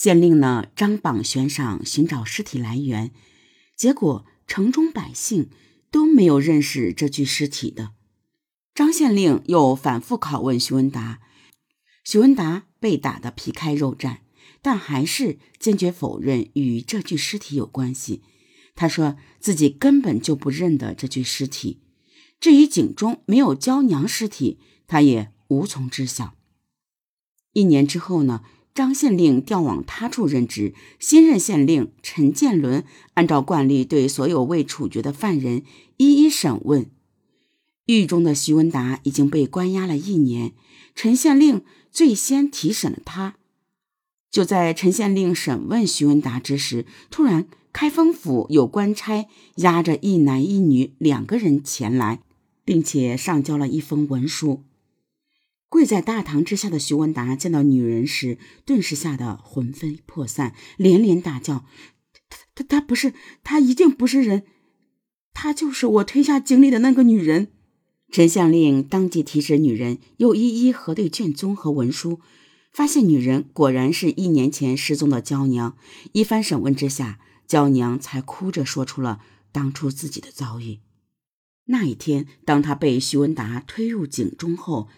县令呢，张榜悬赏寻找尸体来源，结果城中百姓都没有认识这具尸体的。张县令又反复拷问徐文达，徐文达被打得皮开肉绽，但还是坚决否认与这具尸体有关系。他说自己根本就不认得这具尸体。至于井中没有娇娘尸体，他也无从知晓。一年之后呢？张县令调往他处任职，新任县令陈建伦按照惯例对所有未处决的犯人一一审问。狱中的徐文达已经被关押了一年，陈县令最先提审了他。就在陈县令审问徐文达之时，突然开封府有官差押着一男一女两个人前来，并且上交了一封文书。跪在大堂之下的徐文达见到女人时，顿时吓得魂飞魄散，连连大叫：“他他他不是，他一定不是人，他就是我推下井里的那个女人。”陈相令当即提审女人，又一一核对卷宗和文书，发现女人果然是一年前失踪的娇娘。一番审问之下，娇娘才哭着说出了当初自己的遭遇。那一天，当她被徐文达推入井中后。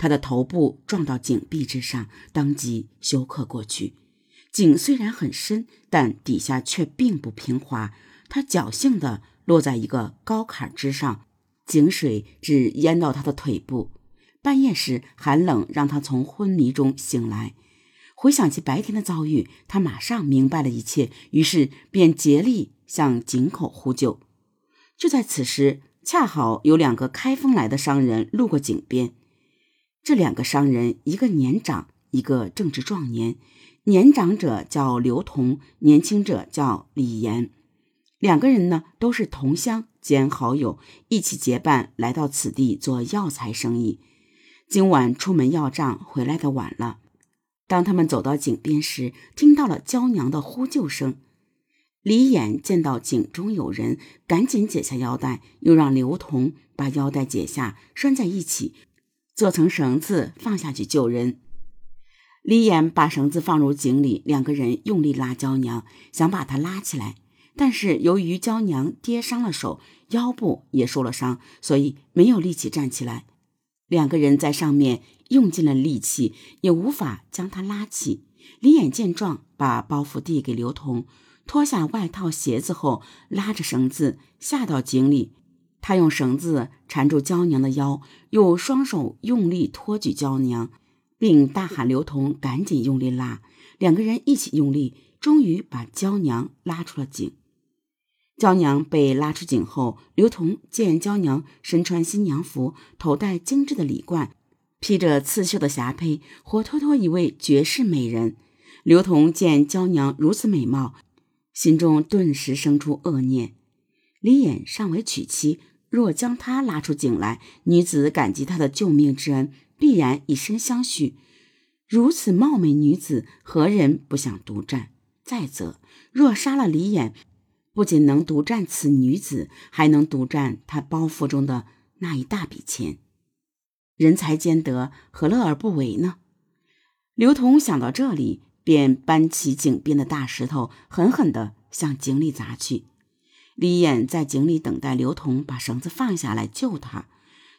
他的头部撞到井壁之上，当即休克过去。井虽然很深，但底下却并不平滑，他侥幸地落在一个高坎之上，井水只淹到他的腿部。半夜时，寒冷让他从昏迷中醒来，回想起白天的遭遇，他马上明白了一切，于是便竭力向井口呼救。就在此时，恰好有两个开封来的商人路过井边。这两个商人，一个年长，一个正值壮年。年长者叫刘同，年轻者叫李岩。两个人呢，都是同乡兼好友，一起结伴来到此地做药材生意。今晚出门要账，回来的晚了。当他们走到井边时，听到了娇娘的呼救声。李眼见到井中有人，赶紧解下腰带，又让刘同把腰带解下，拴在一起。做成绳子放下去救人。李岩把绳子放入井里，两个人用力拉娇娘，想把她拉起来。但是由于娇娘跌伤了手，腰部也受了伤，所以没有力气站起来。两个人在上面用尽了力气，也无法将她拉起。李眼见状，把包袱递给刘同，脱下外套鞋子后，拉着绳子下到井里。他用绳子缠住娇娘的腰，又双手用力托举娇娘，并大喊刘同赶紧用力拉。两个人一起用力，终于把娇娘拉出了井。娇娘被拉出井后，刘同见娇娘身穿新娘服，头戴精致的礼冠，披着刺绣的霞帔，活脱脱一位绝世美人。刘同见娇娘如此美貌，心中顿时生出恶念：李眼尚未娶妻。若将她拉出井来，女子感激他的救命之恩，必然以身相许。如此貌美女子，何人不想独占？再则，若杀了李眼，不仅能独占此女子，还能独占他包袱中的那一大笔钱。人才兼得，何乐而不为呢？刘同想到这里，便搬起井边的大石头，狠狠地向井里砸去。李眼在井里等待刘同把绳子放下来救他，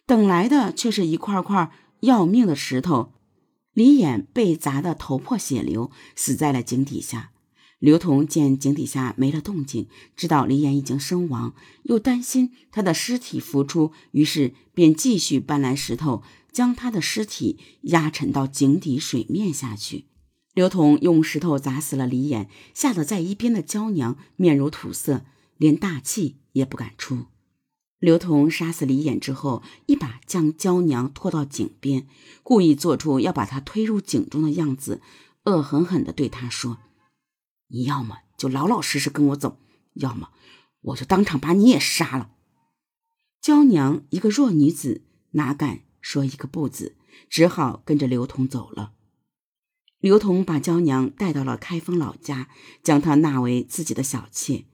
等来的却是一块块要命的石头。李眼被砸得头破血流，死在了井底下。刘同见井底下没了动静，知道李眼已经身亡，又担心他的尸体浮出，于是便继续搬来石头，将他的尸体压沉到井底水面下去。刘同用石头砸死了李眼，吓得在一边的娇娘面如土色。连大气也不敢出。刘同杀死李眼之后，一把将娇娘拖到井边，故意做出要把她推入井中的样子，恶狠狠地对她说：“你要么就老老实实跟我走，要么我就当场把你也杀了。”娇娘一个弱女子，哪敢说一个不字，只好跟着刘同走了。刘同把娇娘带到了开封老家，将她纳为自己的小妾。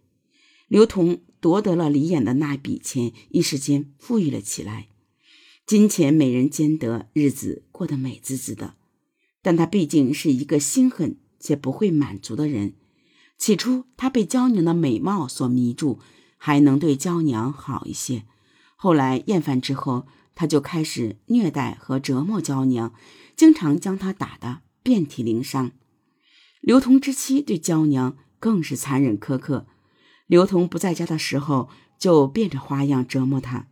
刘同夺得了李眼的那笔钱，一时间富裕了起来，金钱美人兼得，日子过得美滋滋的。但他毕竟是一个心狠且不会满足的人。起初，他被娇娘的美貌所迷住，还能对娇娘好一些。后来厌烦之后，他就开始虐待和折磨娇娘，经常将她打得遍体鳞伤。刘同之妻对娇娘更是残忍苛刻。刘同不在家的时候，就变着花样折磨他。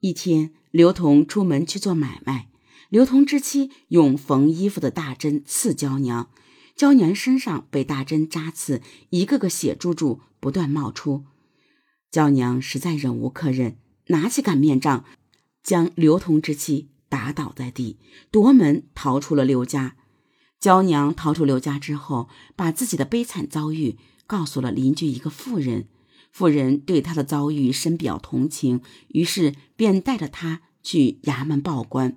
一天，刘同出门去做买卖，刘同之妻用缝衣服的大针刺娇娘。娇娘身上被大针扎刺，一个个血珠珠不断冒出。娇娘实在忍无可忍，拿起擀面杖，将刘同之妻打倒在地，夺门逃出了刘家。娇娘逃出刘家之后，把自己的悲惨遭遇告诉了邻居一个妇人。妇人对她的遭遇深表同情，于是便带着她去衙门报官。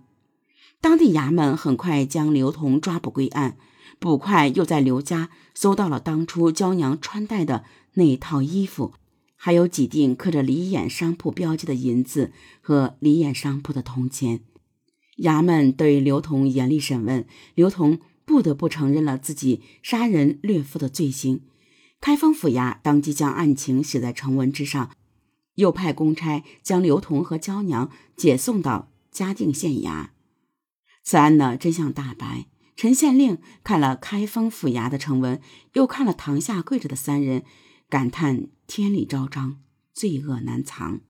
当地衙门很快将刘同抓捕归案。捕快又在刘家搜到了当初娇娘穿戴的那一套衣服，还有几锭刻着李眼商铺标记的银子和李眼商铺的铜钱。衙门对刘同严厉审问，刘同不得不承认了自己杀人掠妇的罪行。开封府衙当即将案情写在呈文之上，又派公差将刘同和娇娘解送到嘉定县衙。此案呢真相大白。陈县令看了开封府衙的呈文，又看了堂下跪着的三人，感叹天理昭彰，罪恶难藏。